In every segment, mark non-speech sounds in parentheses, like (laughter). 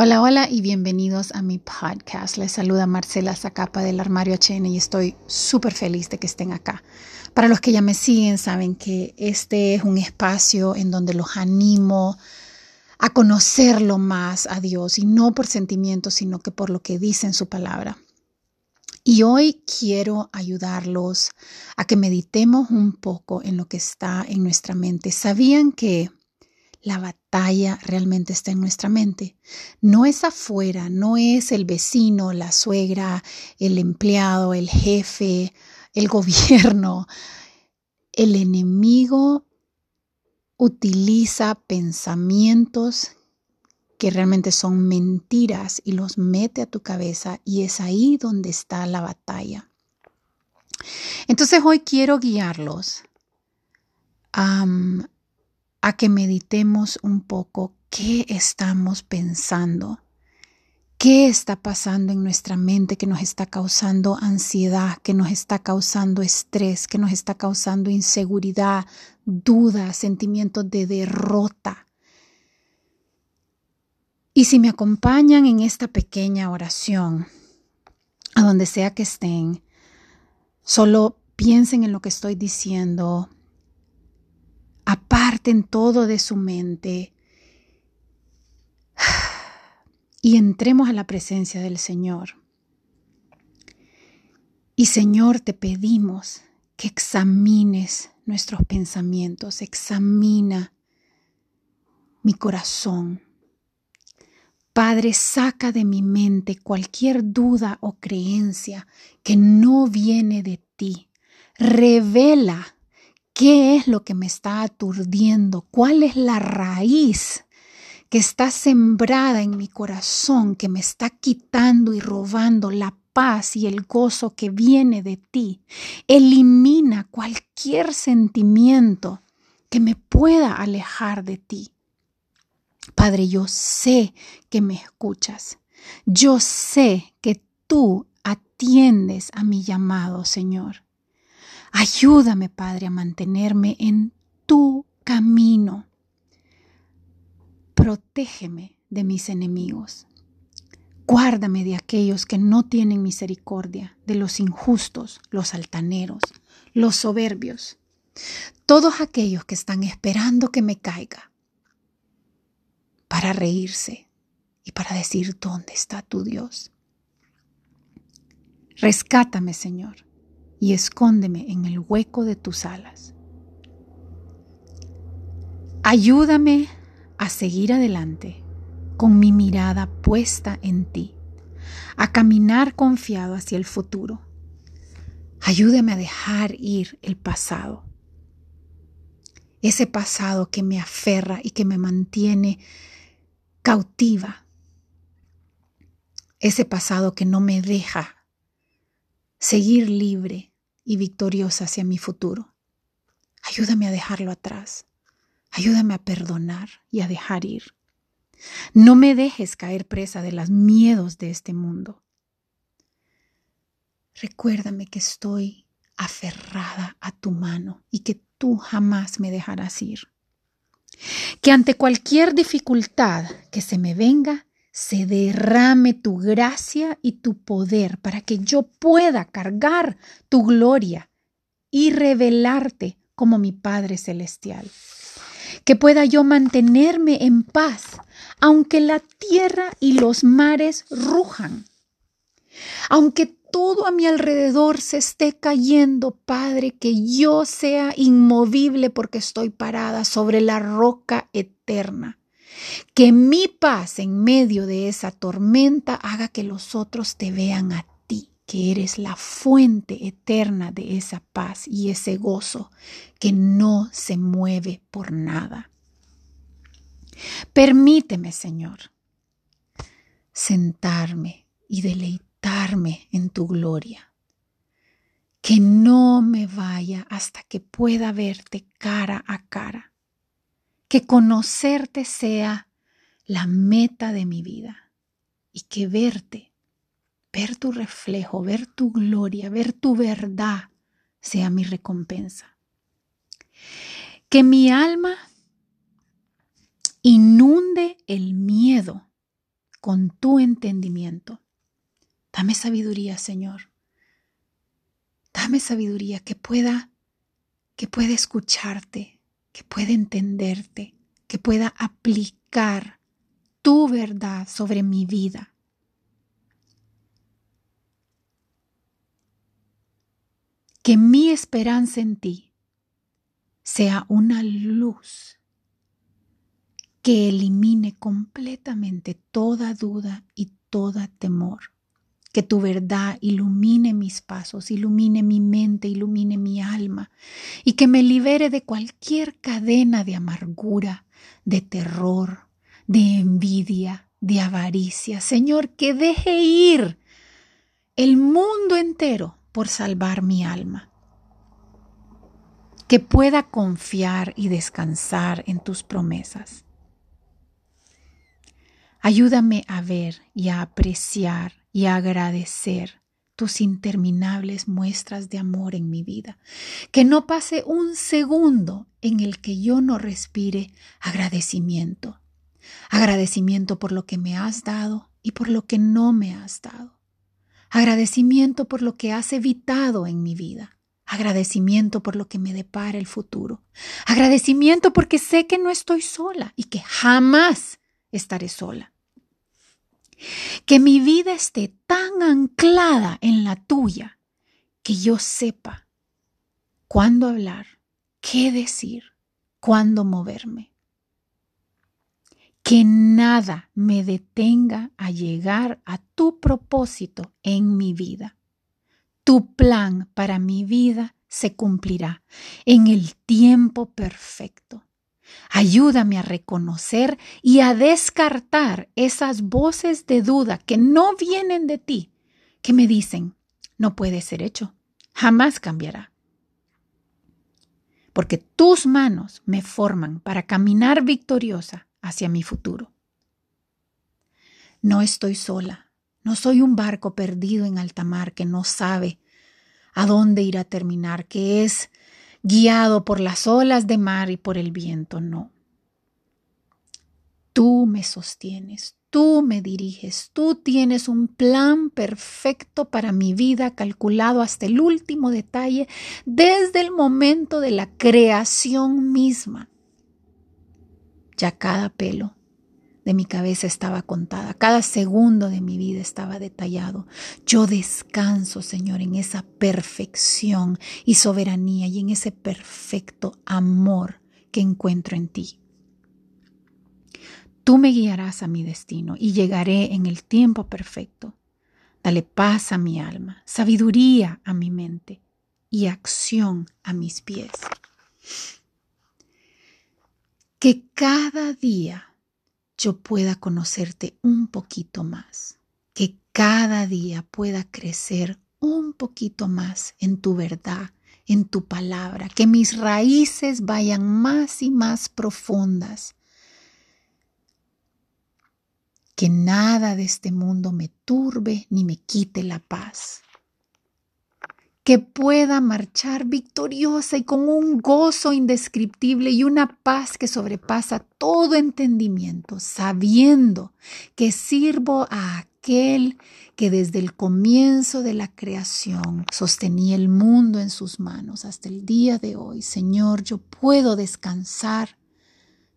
Hola, hola y bienvenidos a mi podcast. Les saluda Marcela Zacapa del Armario HN y estoy súper feliz de que estén acá. Para los que ya me siguen, saben que este es un espacio en donde los animo a conocerlo más a Dios y no por sentimientos, sino que por lo que dice en su palabra. Y hoy quiero ayudarlos a que meditemos un poco en lo que está en nuestra mente. ¿Sabían que la batalla realmente está en nuestra mente. No es afuera, no es el vecino, la suegra, el empleado, el jefe, el (laughs) gobierno. El enemigo utiliza pensamientos que realmente son mentiras y los mete a tu cabeza y es ahí donde está la batalla. Entonces hoy quiero guiarlos a a que meditemos un poco qué estamos pensando, qué está pasando en nuestra mente que nos está causando ansiedad, que nos está causando estrés, que nos está causando inseguridad, dudas, sentimientos de derrota. Y si me acompañan en esta pequeña oración, a donde sea que estén, solo piensen en lo que estoy diciendo, aparten todo de su mente y entremos a la presencia del Señor. Y Señor, te pedimos que examines nuestros pensamientos, examina mi corazón. Padre, saca de mi mente cualquier duda o creencia que no viene de ti. Revela ¿Qué es lo que me está aturdiendo? ¿Cuál es la raíz que está sembrada en mi corazón, que me está quitando y robando la paz y el gozo que viene de ti? Elimina cualquier sentimiento que me pueda alejar de ti. Padre, yo sé que me escuchas. Yo sé que tú atiendes a mi llamado, Señor. Ayúdame, Padre, a mantenerme en tu camino. Protégeme de mis enemigos. Guárdame de aquellos que no tienen misericordia, de los injustos, los altaneros, los soberbios, todos aquellos que están esperando que me caiga para reírse y para decir, ¿dónde está tu Dios? Rescátame, Señor y escóndeme en el hueco de tus alas. Ayúdame a seguir adelante con mi mirada puesta en ti, a caminar confiado hacia el futuro. Ayúdame a dejar ir el pasado, ese pasado que me aferra y que me mantiene cautiva, ese pasado que no me deja seguir libre y victoriosa hacia mi futuro. Ayúdame a dejarlo atrás. Ayúdame a perdonar y a dejar ir. No me dejes caer presa de los miedos de este mundo. Recuérdame que estoy aferrada a tu mano y que tú jamás me dejarás ir. Que ante cualquier dificultad que se me venga, se derrame tu gracia y tu poder para que yo pueda cargar tu gloria y revelarte como mi Padre Celestial. Que pueda yo mantenerme en paz, aunque la tierra y los mares rujan. Aunque todo a mi alrededor se esté cayendo, Padre, que yo sea inmovible porque estoy parada sobre la roca eterna. Que mi paz en medio de esa tormenta haga que los otros te vean a ti, que eres la fuente eterna de esa paz y ese gozo que no se mueve por nada. Permíteme, Señor, sentarme y deleitarme en tu gloria. Que no me vaya hasta que pueda verte cara a cara que conocerte sea la meta de mi vida y que verte, ver tu reflejo, ver tu gloria, ver tu verdad sea mi recompensa. Que mi alma inunde el miedo con tu entendimiento. Dame sabiduría, Señor. Dame sabiduría que pueda que pueda escucharte, que pueda entenderte, que pueda aplicar tu verdad sobre mi vida. Que mi esperanza en ti sea una luz que elimine completamente toda duda y toda temor. Que tu verdad ilumine mis pasos, ilumine mi mente, ilumine mi alma y que me libere de cualquier cadena de amargura, de terror, de envidia, de avaricia. Señor, que deje ir el mundo entero por salvar mi alma. Que pueda confiar y descansar en tus promesas. Ayúdame a ver y a apreciar y agradecer tus interminables muestras de amor en mi vida. Que no pase un segundo en el que yo no respire agradecimiento. Agradecimiento por lo que me has dado y por lo que no me has dado. Agradecimiento por lo que has evitado en mi vida. Agradecimiento por lo que me depara el futuro. Agradecimiento porque sé que no estoy sola y que jamás estaré sola. Que mi vida esté tan anclada en la tuya que yo sepa cuándo hablar, qué decir, cuándo moverme. Que nada me detenga a llegar a tu propósito en mi vida. Tu plan para mi vida se cumplirá en el tiempo perfecto. Ayúdame a reconocer y a descartar esas voces de duda que no vienen de ti, que me dicen, no puede ser hecho, jamás cambiará. Porque tus manos me forman para caminar victoriosa hacia mi futuro. No estoy sola, no soy un barco perdido en alta mar que no sabe a dónde ir a terminar, que es guiado por las olas de mar y por el viento, no. Tú me sostienes, tú me diriges, tú tienes un plan perfecto para mi vida calculado hasta el último detalle desde el momento de la creación misma. Ya cada pelo de mi cabeza estaba contada, cada segundo de mi vida estaba detallado. Yo descanso, Señor, en esa perfección y soberanía y en ese perfecto amor que encuentro en ti. Tú me guiarás a mi destino y llegaré en el tiempo perfecto. Dale paz a mi alma, sabiduría a mi mente y acción a mis pies. Que cada día yo pueda conocerte un poquito más, que cada día pueda crecer un poquito más en tu verdad, en tu palabra, que mis raíces vayan más y más profundas, que nada de este mundo me turbe ni me quite la paz que pueda marchar victoriosa y con un gozo indescriptible y una paz que sobrepasa todo entendimiento, sabiendo que sirvo a aquel que desde el comienzo de la creación sostenía el mundo en sus manos hasta el día de hoy. Señor, yo puedo descansar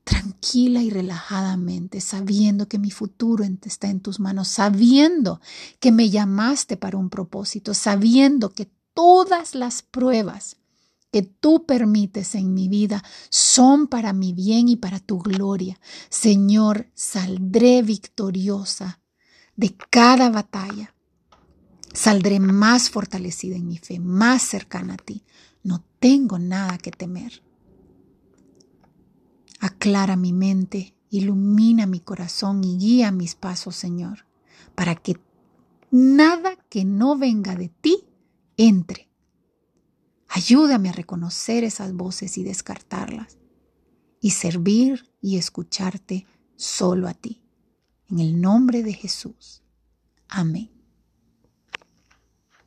tranquila y relajadamente, sabiendo que mi futuro está en tus manos, sabiendo que me llamaste para un propósito, sabiendo que todas las pruebas que tú permites en mi vida son para mi bien y para tu gloria. Señor, saldré victoriosa de cada batalla. Saldré más fortalecida en mi fe, más cercana a ti. No tengo nada que temer. Aclara mi mente, ilumina mi corazón y guía mis pasos, Señor, para que nada que no venga de ti entre. Ayúdame a reconocer esas voces y descartarlas y servir y escucharte solo a ti. En el nombre de Jesús. Amén.